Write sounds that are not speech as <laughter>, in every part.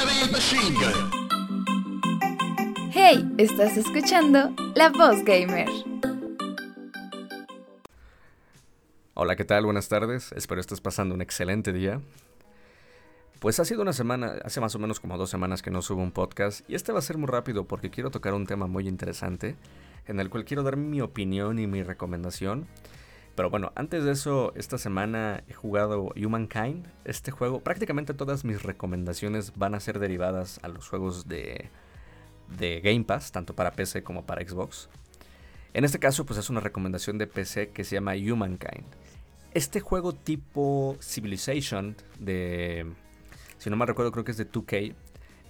Heavy Machine Gun. Hey, estás escuchando La Voz Gamer. Hola, ¿qué tal? Buenas tardes. Espero estés pasando un excelente día. Pues ha sido una semana, hace más o menos como dos semanas que no subo un podcast y este va a ser muy rápido porque quiero tocar un tema muy interesante en el cual quiero dar mi opinión y mi recomendación. Pero bueno, antes de eso, esta semana he jugado Humankind. Este juego, prácticamente todas mis recomendaciones van a ser derivadas a los juegos de, de Game Pass, tanto para PC como para Xbox. En este caso, pues es una recomendación de PC que se llama Humankind. Este juego tipo Civilization de... Si no me recuerdo, creo que es de 2K.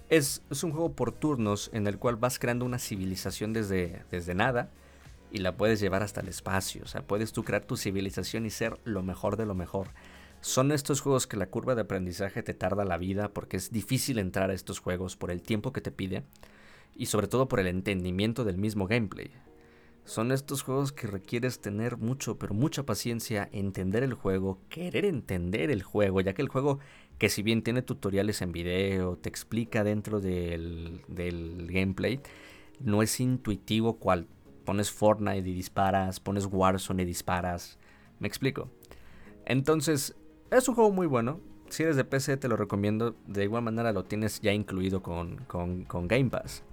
Es, es, un juego por turnos en el cual vas creando una civilización desde, desde nada y la puedes llevar hasta el espacio. O sea, puedes tú crear tu civilización y ser lo mejor de lo mejor. Son estos juegos que la curva de aprendizaje te tarda la vida porque es difícil entrar a estos juegos por el tiempo que te pide y sobre todo por el entendimiento del mismo gameplay. Son estos juegos que requieres tener mucho, pero mucha paciencia, entender el juego, querer entender el juego, ya que el juego, que si bien tiene tutoriales en video, te explica dentro del, del gameplay, no es intuitivo cual pones Fortnite y disparas, pones Warzone y disparas. ¿Me explico? Entonces, es un juego muy bueno. Si eres de PC te lo recomiendo. De igual manera lo tienes ya incluido con, con, Game Pass.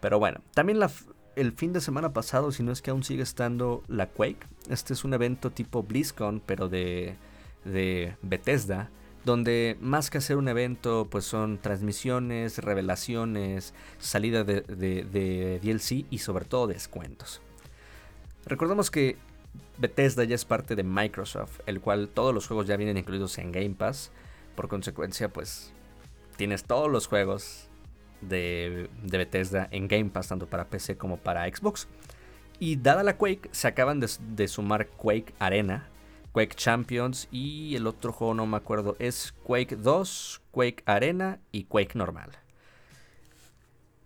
Pero bueno, también el fin de semana pasado, si no es que aún sigue estando la Quake. Este es un evento tipo BlizzCon, pero de, de Bethesda. Donde más que hacer un evento, pues son transmisiones, revelaciones, salida de, DLC y sobre todo descuentos. Recordemos que Bethesda ya es parte de Microsoft, el cual todos los juegos ya vienen incluidos en Game Pass. Por consecuencia, pues tienes todos los juegos de, Bethesda en Game Pass, tanto para PC como para Xbox. Y dada la Quake, se acaban de, sumar Quake Arena, Quake Champions y el otro juego no me acuerdo, es Quake 2, Quake Arena y Quake normal.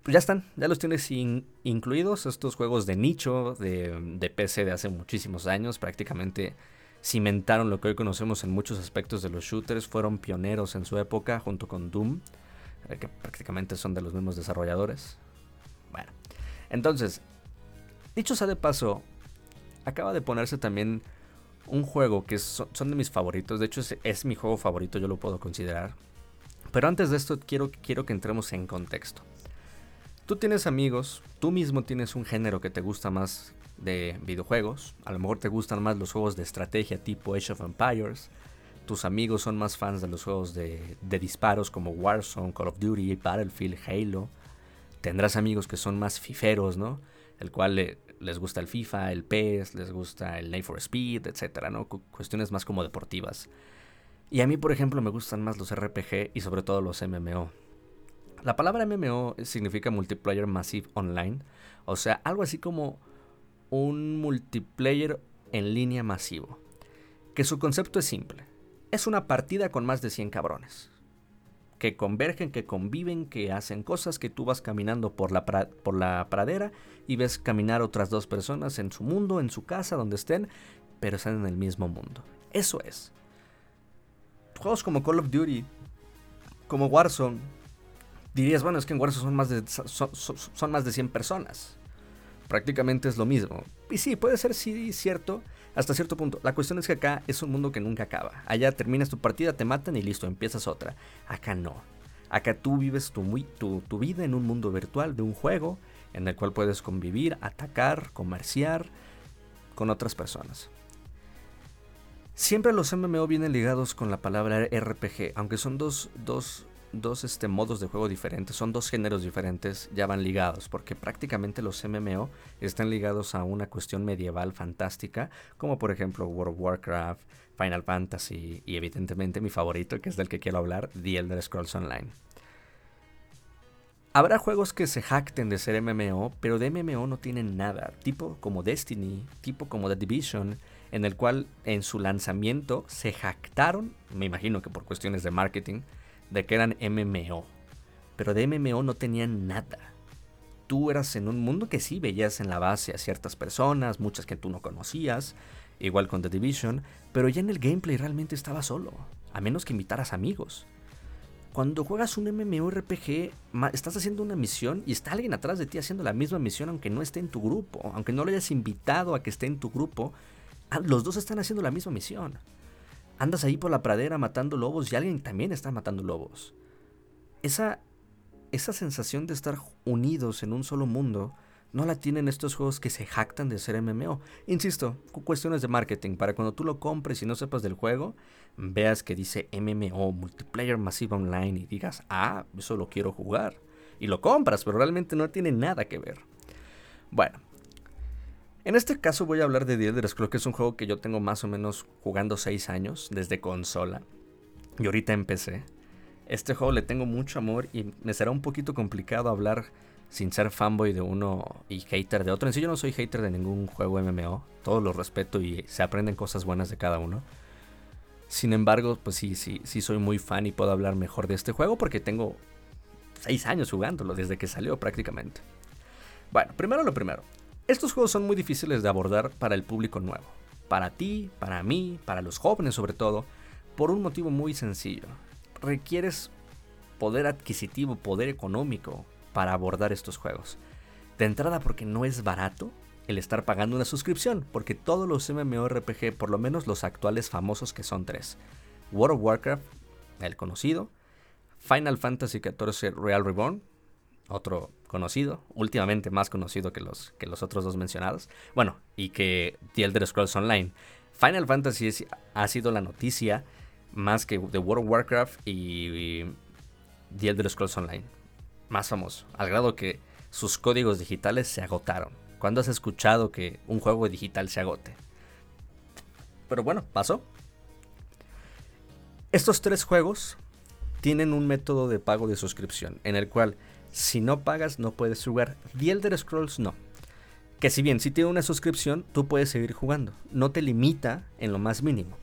Ya están, ya los tienes in, incluidos, estos juegos de nicho, de, de PC de hace muchísimos años, prácticamente cimentaron lo que hoy conocemos en muchos aspectos de los shooters, fueron pioneros en su época junto con Doom que prácticamente son de los mismos desarrolladores. Bueno, entonces, dicho sea de paso, acaba de ponerse también un juego que son, de mis favoritos. De hecho, es, mi juego favorito, yo lo puedo considerar. Pero antes de esto, quiero, quiero que entremos en contexto. Tú tienes amigos, tú mismo tienes un género que te gusta más de videojuegos. A lo mejor te gustan más los juegos de estrategia tipo Age of Empires tus amigos son más fans de los juegos de, de, disparos como Warzone, Call of Duty, Battlefield, Halo. Tendrás amigos que son más fiferos, ¿no? El cual le, les gusta el FIFA, el PES, les gusta el Need for Speed, etcétera, ¿no? Cu cuestiones más como deportivas. Y a mí, por ejemplo, me gustan más los RPG y sobre todo los MMO. La palabra MMO significa Multiplayer Massive Online, o sea, algo así como un multiplayer en línea masivo. Que su concepto es simple es una partida con más de 100 cabrones. Que convergen, que conviven, que hacen cosas, que tú vas caminando por la, por la pradera y ves caminar otras dos personas en su mundo, en su casa, donde estén, pero están en el mismo mundo. Eso es. Juegos como Call of Duty, como Warzone, dirías, bueno, es que en Warzone son más de, son, son más de 100 personas. Prácticamente es lo mismo. Y sí, puede ser sí cierto, hasta cierto punto. La cuestión es que acá es un mundo que nunca acaba. Allá terminas tu partida, te matan y listo, empiezas otra. Acá no. Acá tú vives tu, tu, tu vida en un mundo virtual de un juego en el cual puedes convivir, atacar, comerciar con otras personas. Siempre los MMO vienen ligados con la palabra RPG, aunque son dos, dos dos este, modos de juego diferentes, son dos géneros diferentes, ya van ligados, porque prácticamente los MMO están ligados a una cuestión medieval fantástica, como por ejemplo World of Warcraft, Final Fantasy y evidentemente mi favorito, que es del que quiero hablar, The Elder Scrolls Online. Habrá juegos que se jacten de ser MMO, pero de MMO no tienen nada, tipo como Destiny, tipo como The Division, en el cual en su lanzamiento se jactaron, me imagino que por cuestiones de marketing, de que eran MMO. Pero de MMO no tenían nada. Tú eras en un mundo que sí veías en la base a ciertas personas, muchas que tú no conocías, igual con The Division, pero ya en el gameplay realmente estaba solo, a menos que invitaras amigos. cuando juegas un MMORPG, estás haciendo una misión y está alguien atrás de ti haciendo la misma misión aunque no esté en tu grupo, aunque no lo hayas invitado a que esté en tu grupo, ah, los dos están haciendo la misma misión. Andas ahí por la pradera matando lobos y alguien también está matando lobos. Esa, esa sensación de estar unidos en un solo mundo no la tienen estos juegos que se jactan de ser MMO. Insisto, cuestiones de marketing, para cuando tú lo compres y no sepas del juego, veas que dice MMO, Multiplayer Massive Online, y digas, ah, eso lo quiero jugar. Y lo compras, pero realmente no tiene nada que ver. Bueno, en este caso voy a hablar de The Elder Scrolls, que es un juego que yo tengo más o menos jugando 6 años desde consola. Y ahorita empecé. Este juego le tengo mucho amor y me será un poquito complicado hablar sin ser fanboy de uno y hater de otro. En sí yo no soy hater de ningún juego MMO, todos los respeto y se aprenden cosas buenas de cada uno. Sin embargo, pues sí, sí, sí soy muy fan y puedo hablar mejor de este juego porque tengo 6 años jugándolo desde que salió prácticamente. Bueno, primero lo primero. Estos juegos son muy difíciles de abordar para el público nuevo. Para ti, para mí, para los jóvenes sobre todo, por un motivo muy sencillo. Requieres poder adquisitivo, poder económico para abordar estos juegos. De entrada porque no es barato el estar pagando una suscripción, porque todos los MMORPG, por lo menos los actuales famosos que son tres, World of Warcraft, el conocido, Final Fantasy XIV Real Reborn, otro conocido, últimamente más conocido que los, que los otros dos mencionados, bueno, y que The Elder Scrolls Online. Final Fantasy ha sido la noticia más que de World of Warcraft y, y The Elder Scrolls Online más famoso, al grado que sus códigos digitales se agotaron. ¿Cuándo has escuchado que un juego digital se agote? Pero bueno, pasó. Estos tres juegos tienen un método de pago de suscripción, en el cual si no pagas no puedes jugar. The Elder Scrolls no. Que si bien si tiene una suscripción, tú puedes seguir jugando. No te limita en lo más mínimo.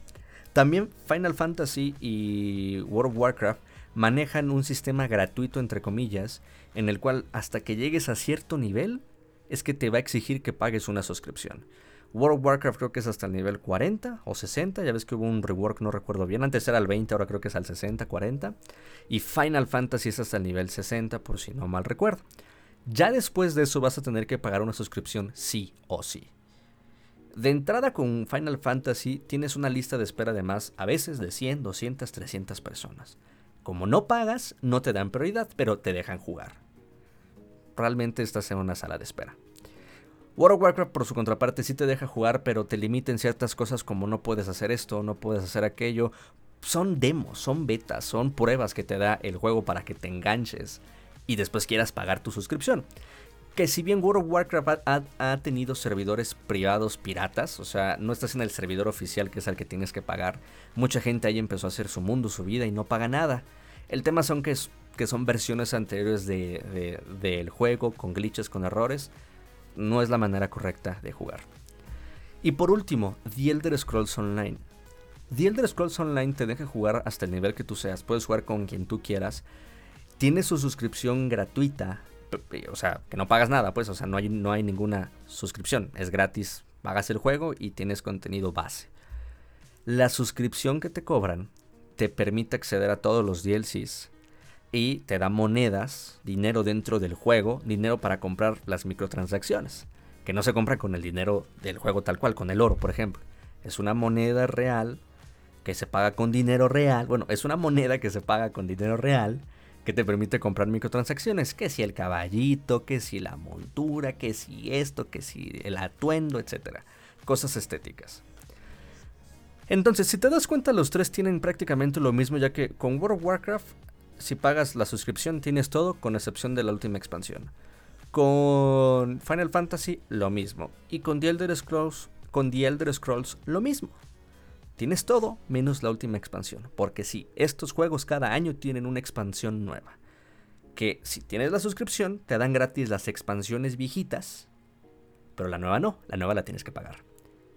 También Final Fantasy y World of Warcraft manejan un sistema gratuito, entre comillas, en el cual hasta que llegues a cierto nivel es que te va a exigir que pagues una suscripción. World of Warcraft creo que es hasta el nivel 40 o 60, ya ves que hubo un rework, no recuerdo bien, antes era el 20, ahora creo que es al 60, 40. Y Final Fantasy es hasta el nivel 60, por si no mal recuerdo. Ya después de eso vas a tener que pagar una suscripción sí o sí. De entrada con Final Fantasy tienes una lista de espera de más, a veces de 100, 200, 300 personas. Como no pagas, no te dan prioridad, pero te dejan jugar. Realmente estás en una sala de espera. World of Warcraft por su contraparte sí te deja jugar, pero te limita en ciertas cosas como no puedes hacer esto, no puedes hacer aquello. Son demos, son betas, son pruebas que te da el juego para que te enganches y después quieras pagar tu suscripción. Que si bien World of Warcraft ha, tenido servidores privados piratas, o sea, no estás en el servidor oficial que es el que tienes que pagar, mucha gente ahí empezó a hacer su mundo, su vida y no paga nada. El tema son que, que son versiones anteriores del de, juego, con glitches, con errores. No es la manera correcta de jugar. Y por último, The Elder Scrolls Online. The Elder Scrolls Online te deja jugar hasta el nivel que tú seas. Puedes jugar con quien tú quieras. Tiene su suscripción gratuita. O sea, que no pagas nada, pues. O sea, no hay, no hay ninguna suscripción. Es gratis. Pagas el juego y tienes contenido base. La suscripción que te cobran te permite acceder a todos los DLCs y te da monedas, dinero dentro del juego, dinero para comprar las microtransacciones, que no se compra con el dinero del juego tal cual, con el oro, por ejemplo. Es una moneda real que se paga con dinero real. Bueno, es una moneda que se paga con dinero real que te permite comprar microtransacciones, que si el caballito, que si la montura, que si esto, que si el atuendo, etcétera, cosas estéticas. Entonces, si te das cuenta, los tres tienen prácticamente lo mismo, ya que con World of Warcraft, si pagas la suscripción, tienes todo, con excepción de la última expansión. Con Final Fantasy, lo mismo. Y con The Elder Scrolls, con The Elder Scrolls, lo mismo. Tienes todo menos la última expansión. Porque sí, estos juegos cada año tienen una expansión nueva. Que si tienes la suscripción, te dan gratis las expansiones viejitas. Pero la nueva no, la nueva la tienes que pagar.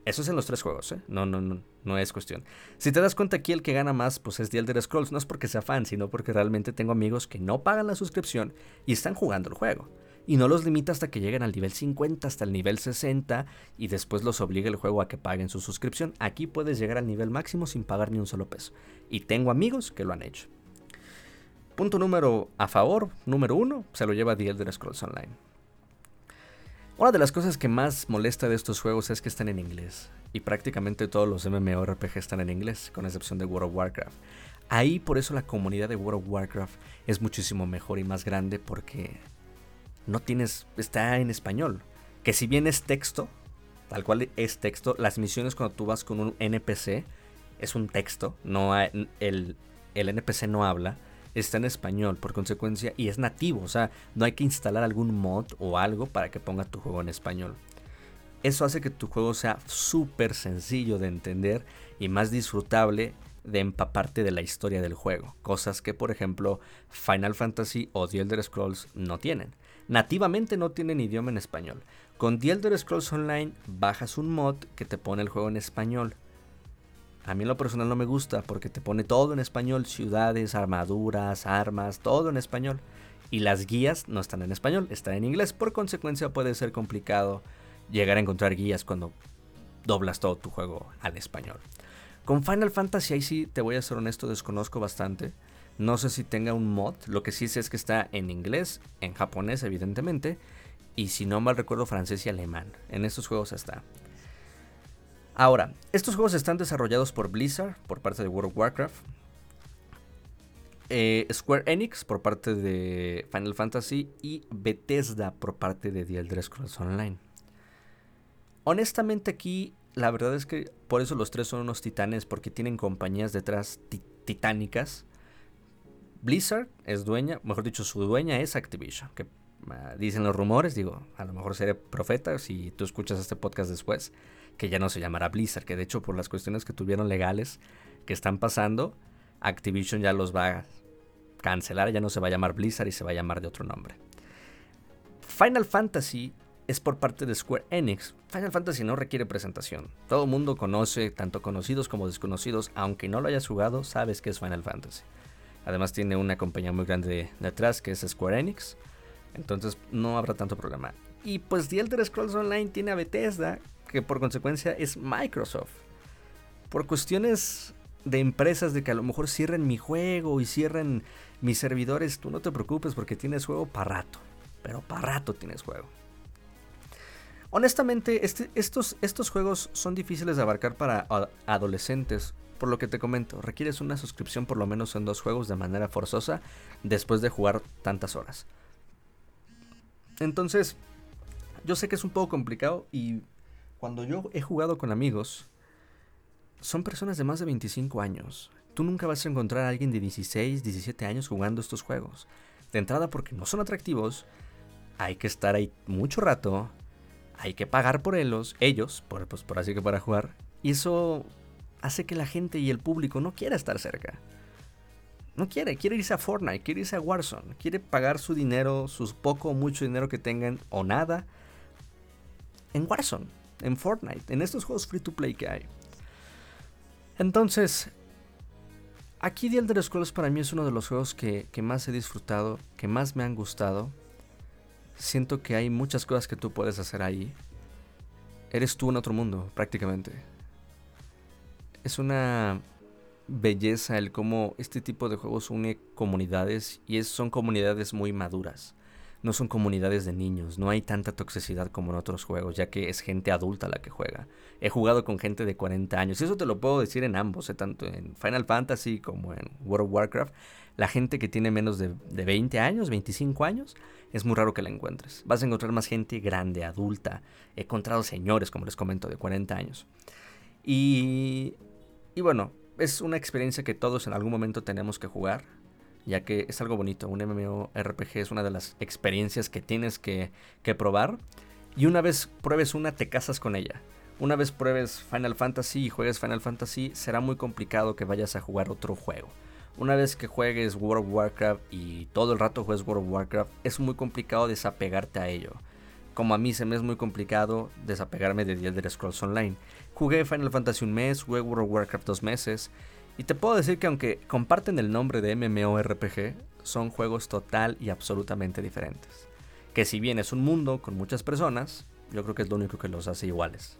Eso es en los tres juegos, ¿eh? No, no, no, no es cuestión. Si te das cuenta aquí el que gana más, pues es The Elder Scrolls. No es porque sea fan, sino porque realmente tengo amigos que no pagan la suscripción y están jugando el juego. Y no los limita hasta que lleguen al nivel 50, hasta el nivel 60 y después los obliga el juego a que paguen su suscripción. Aquí puedes llegar al nivel máximo sin pagar ni un solo peso. Y tengo amigos que lo han hecho. Punto número a favor, número uno, se lo lleva The Elder Scrolls Online. Una de las cosas que más molesta de estos juegos es que están en inglés. Y prácticamente todos los MMORPG están en inglés, con excepción de World of Warcraft. Ahí por eso la comunidad de World of Warcraft es muchísimo mejor y más grande porque no tienes, está en español. Que si bien es texto, tal cual es texto, las misiones cuando tú vas con un NPC es un texto, no el, el NPC no habla, está en español por consecuencia y es nativo, o sea, no hay que instalar algún mod o algo para que ponga tu juego en español. Eso hace que tu juego sea súper sencillo de entender y más disfrutable de empaparte de la historia del juego, cosas que por ejemplo Final Fantasy o The Elder Scrolls no tienen. Nativamente no tienen idioma en español. Con The Elder Scrolls Online bajas un mod que te pone el juego en español. A mí lo personal no me gusta porque te pone todo en español, ciudades, armaduras, armas, todo en español. Y las guías no están en español, están en inglés. Por consecuencia puede ser complicado llegar a encontrar guías cuando doblas todo tu juego al español. Con Final Fantasy ahí sí, te voy a ser honesto, desconozco bastante. No sé si tenga un mod, lo que sí sé es que está en inglés, en japonés evidentemente, y si no mal recuerdo francés y alemán. En estos juegos está. Ahora, estos juegos están desarrollados por Blizzard, por parte de World of Warcraft. Eh, Square Enix por parte de Final Fantasy y Bethesda por parte de The Elder Scrolls Online. Honestamente aquí la verdad es que por eso los tres son unos titanes, porque tienen compañías detrás titánicas. Blizzard es dueña, mejor dicho, su dueña es Activision, que dicen los rumores, digo, a lo mejor seré profeta si tú escuchas este podcast después, que ya no se llamará Blizzard, que de hecho por las cuestiones que tuvieron legales que están pasando, Activision ya los va a cancelar, ya no se va a llamar Blizzard y se va a llamar de otro nombre. Final Fantasy es por parte de Square Enix. Final Fantasy no requiere presentación. Todo el mundo conoce, tanto conocidos como desconocidos, aunque no lo hayas jugado, sabes que es Final Fantasy. Además tiene una compañía muy grande detrás que es Square Enix. Entonces no habrá tanto problema. Y pues The Elder Scrolls Online tiene a Bethesda, que por consecuencia es Microsoft. Por cuestiones de empresas de que a lo mejor cierren mi juego y cierren mis servidores, tú no te preocupes porque tienes juego para rato. Pero para rato tienes juego. Honestamente, este, estos, estos juegos son difíciles de abarcar para adolescentes, por lo que te comento, requieres una suscripción por lo menos en dos juegos de manera forzosa después de jugar tantas horas. Entonces, yo sé que es un poco complicado y cuando yo he jugado con amigos, son personas de más de 25 años. Tú nunca vas a encontrar a alguien de 16, 17 años jugando estos juegos. De entrada porque no son atractivos, hay que estar ahí mucho rato, hay que pagar por ellos, ellos, por, pues, por así que para jugar. Y eso hace que la gente y el público no quiera estar cerca. No quiere, quiere irse a Fortnite, quiere irse a Warzone, quiere pagar su dinero, sus poco o mucho dinero que tengan o nada en Warzone, en Fortnite, en estos juegos free to play que hay. Entonces, aquí The Elder Scrolls para mí es uno de los juegos que, que más he disfrutado, que más me han gustado siento que hay muchas cosas que tú puedes hacer ahí. Eres tú en otro mundo, prácticamente. Es una belleza el cómo este tipo de juegos une comunidades y es, son comunidades muy maduras. No son comunidades de niños, no hay tanta toxicidad como en otros juegos, ya que es gente adulta la que juega. He jugado con gente de 40 años, y eso te lo puedo decir en ambos, eh, tanto en Final Fantasy como en World of Warcraft. La gente que tiene menos de, de 20 años, 25 años, es muy raro que la encuentres. Vas a encontrar más gente grande, adulta. He encontrado señores, como les comento, de 40 años. Y, y bueno, es una experiencia que todos en algún momento tenemos que jugar, ya que es algo bonito. Un MMORPG es una de las experiencias que tienes que, que probar. Y una vez pruebes una, te casas con ella. Una vez pruebes Final Fantasy y juegues Final Fantasy, será muy complicado que vayas a jugar otro juego. Una vez que juegues World of Warcraft y todo el rato juegues World of Warcraft, es muy complicado desapegarte a ello. Como a mí se me es muy complicado desapegarme de The Elder Scrolls Online. Jugué Final Fantasy un mes, jugué World of Warcraft dos meses. Y te puedo decir que aunque comparten el nombre de MMORPG, son juegos total y absolutamente diferentes. Que si bien es un mundo con muchas personas, yo creo que es lo único que los hace iguales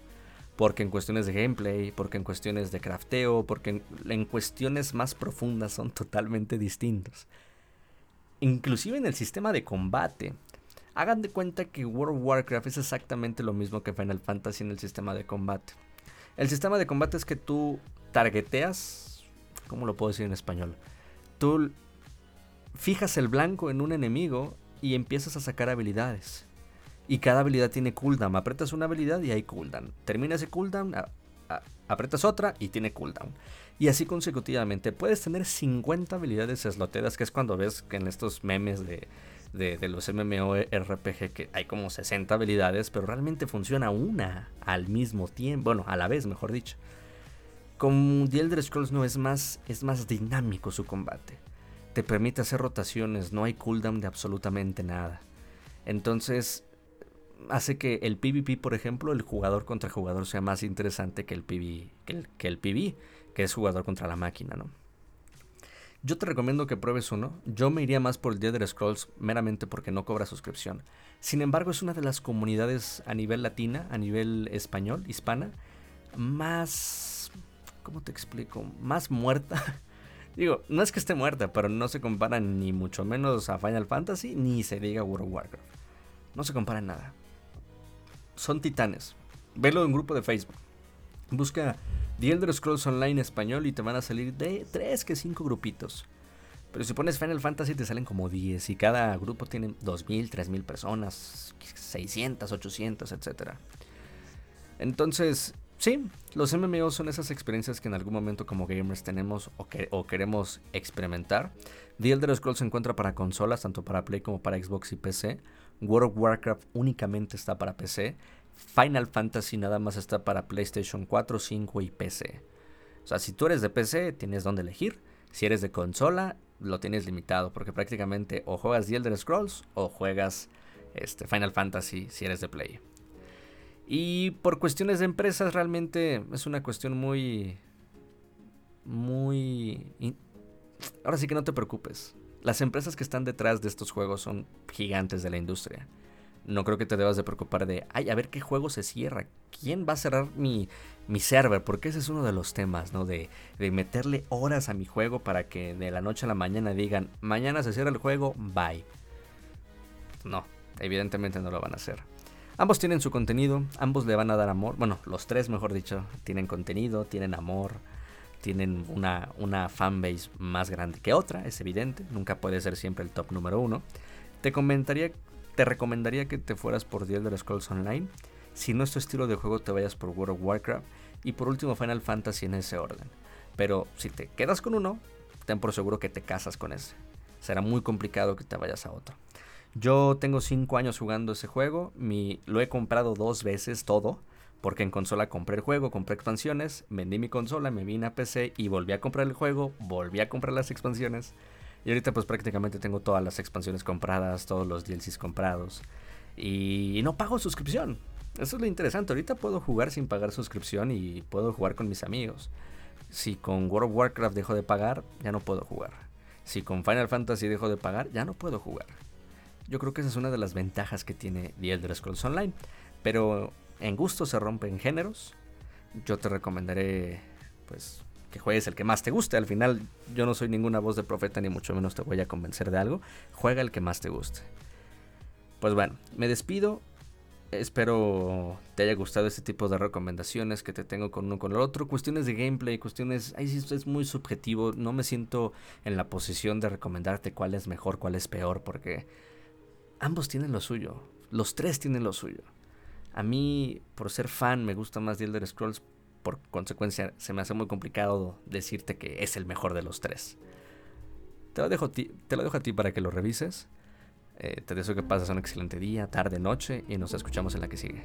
porque en cuestiones de gameplay, porque en cuestiones de crafteo, porque en, cuestiones más profundas son totalmente distintos. inclusive en el sistema de combate. Hagan de cuenta que World of Warcraft es exactamente lo mismo que Final Fantasy en el sistema de combate. El sistema de combate es que tú targeteas, ¿cómo lo puedo decir en español? Tú fijas el blanco en un enemigo y empiezas a sacar habilidades. Y cada habilidad tiene cooldown. Apretas una habilidad y hay cooldown. Termina ese cooldown, apretas otra y tiene cooldown. Y así consecutivamente. Puedes tener 50 habilidades sloteadas, que es cuando ves que en estos memes de, de, los MMORPG que hay como 60 habilidades, pero realmente funciona una al mismo tiempo, bueno, a la vez, mejor dicho. Con The Elder Scrolls no es más, es más dinámico su combate. Te permite hacer rotaciones, no hay cooldown de absolutamente nada. Entonces, hace que el PvP, por ejemplo, el jugador contra jugador sea más interesante que el PvP, que el, que el PvE, que es jugador contra la máquina, ¿no? Yo te recomiendo que pruebes uno. Yo me iría más por el Elder Scrolls meramente porque no cobra suscripción. Sin embargo, es una de las comunidades a nivel latina, a nivel español, hispana, más... ¿Cómo te explico? Más muerta. <laughs> Digo, no es que esté muerta, pero no se compara ni mucho menos a Final Fantasy ni se diga World of Warcraft. No se compara nada. Son titanes. Velo en un grupo de Facebook. Busca The Elder Scrolls Online español y te van a salir de 3 que 5 grupitos. Pero si pones Final Fantasy te salen como 10 y cada grupo tiene 2000, 3000 personas, 600, 800, etc. Entonces, sí, los MMO son esas experiencias que en algún momento como gamers tenemos o, o queremos experimentar. The Elder Scrolls se encuentra para consolas, tanto para Play como para Xbox y PC. World of Warcraft únicamente está para PC. Final Fantasy nada más está para PlayStation 4, 5 y PC. O sea, si tú eres de PC, tienes donde elegir. Si eres de consola, lo tienes limitado, porque prácticamente o juegas The Elder Scrolls o juegas este, Final Fantasy si eres de Play. Y por cuestiones de empresas, realmente es una cuestión muy. Muy. Ahora sí que no te preocupes. Las empresas que están detrás de estos juegos son gigantes de la industria no creo que te debas de preocupar de, ay, a ver qué juego se cierra, quién va a cerrar mi, mi server, porque ese es uno de los temas, ¿no? De, de, meterle horas a mi juego para que de la noche a la mañana digan, mañana se cierra el juego, bye. No, evidentemente no lo van a hacer. Ambos tienen su contenido, ambos le van a dar amor, bueno, los tres mejor dicho, tienen contenido, tienen amor, tienen una, una fanbase más grande que otra, es evidente, nunca puede ser siempre el top número uno. Te comentaría te recomendaría que te fueras por The Elder Scrolls Online. Si no es tu estilo de juego, te vayas por World of Warcraft. Y por último, Final Fantasy en ese orden. Pero si te quedas con uno, ten por seguro que te casas con ese. Será muy complicado que te vayas a otro. Yo tengo 5 años jugando ese juego. Lo he comprado dos veces todo. Porque en consola compré el juego, compré expansiones, vendí mi consola, me vine a PC y volví a comprar el juego, volví a comprar las expansiones. Y ahorita pues prácticamente tengo todas las expansiones compradas, todos los DLCs comprados. Y no pago suscripción. Eso es lo interesante. Ahorita puedo jugar sin pagar suscripción y puedo jugar con mis amigos. Si con World of Warcraft dejo de pagar, ya no puedo jugar. Si con Final Fantasy dejo de pagar, ya no puedo jugar. Yo creo que esa es una de las ventajas que tiene The Elder Scrolls Online. Pero en gusto se rompen géneros. Yo te recomendaré pues que juegues el que más te guste. Al final yo no soy ninguna voz de profeta ni mucho menos te voy a convencer de algo. Juega el que más te guste. Pues bueno, me despido. Espero te haya gustado este tipo de recomendaciones que te tengo con uno con el otro. Cuestiones de gameplay, cuestiones... Ahí sí es muy subjetivo. No me siento en la posición de recomendarte cuál es mejor, cuál es peor, porque ambos tienen lo suyo. Los tres tienen lo suyo. A mí, por ser fan, me gusta más The Elder Scrolls por consecuencia se me hace muy complicado decirte que es el mejor de los tres. Te lo dejo, te lo dejo a ti para que lo revises. Eh, te deseo que pases un excelente día, tarde, noche y nos escuchamos en la que sigue.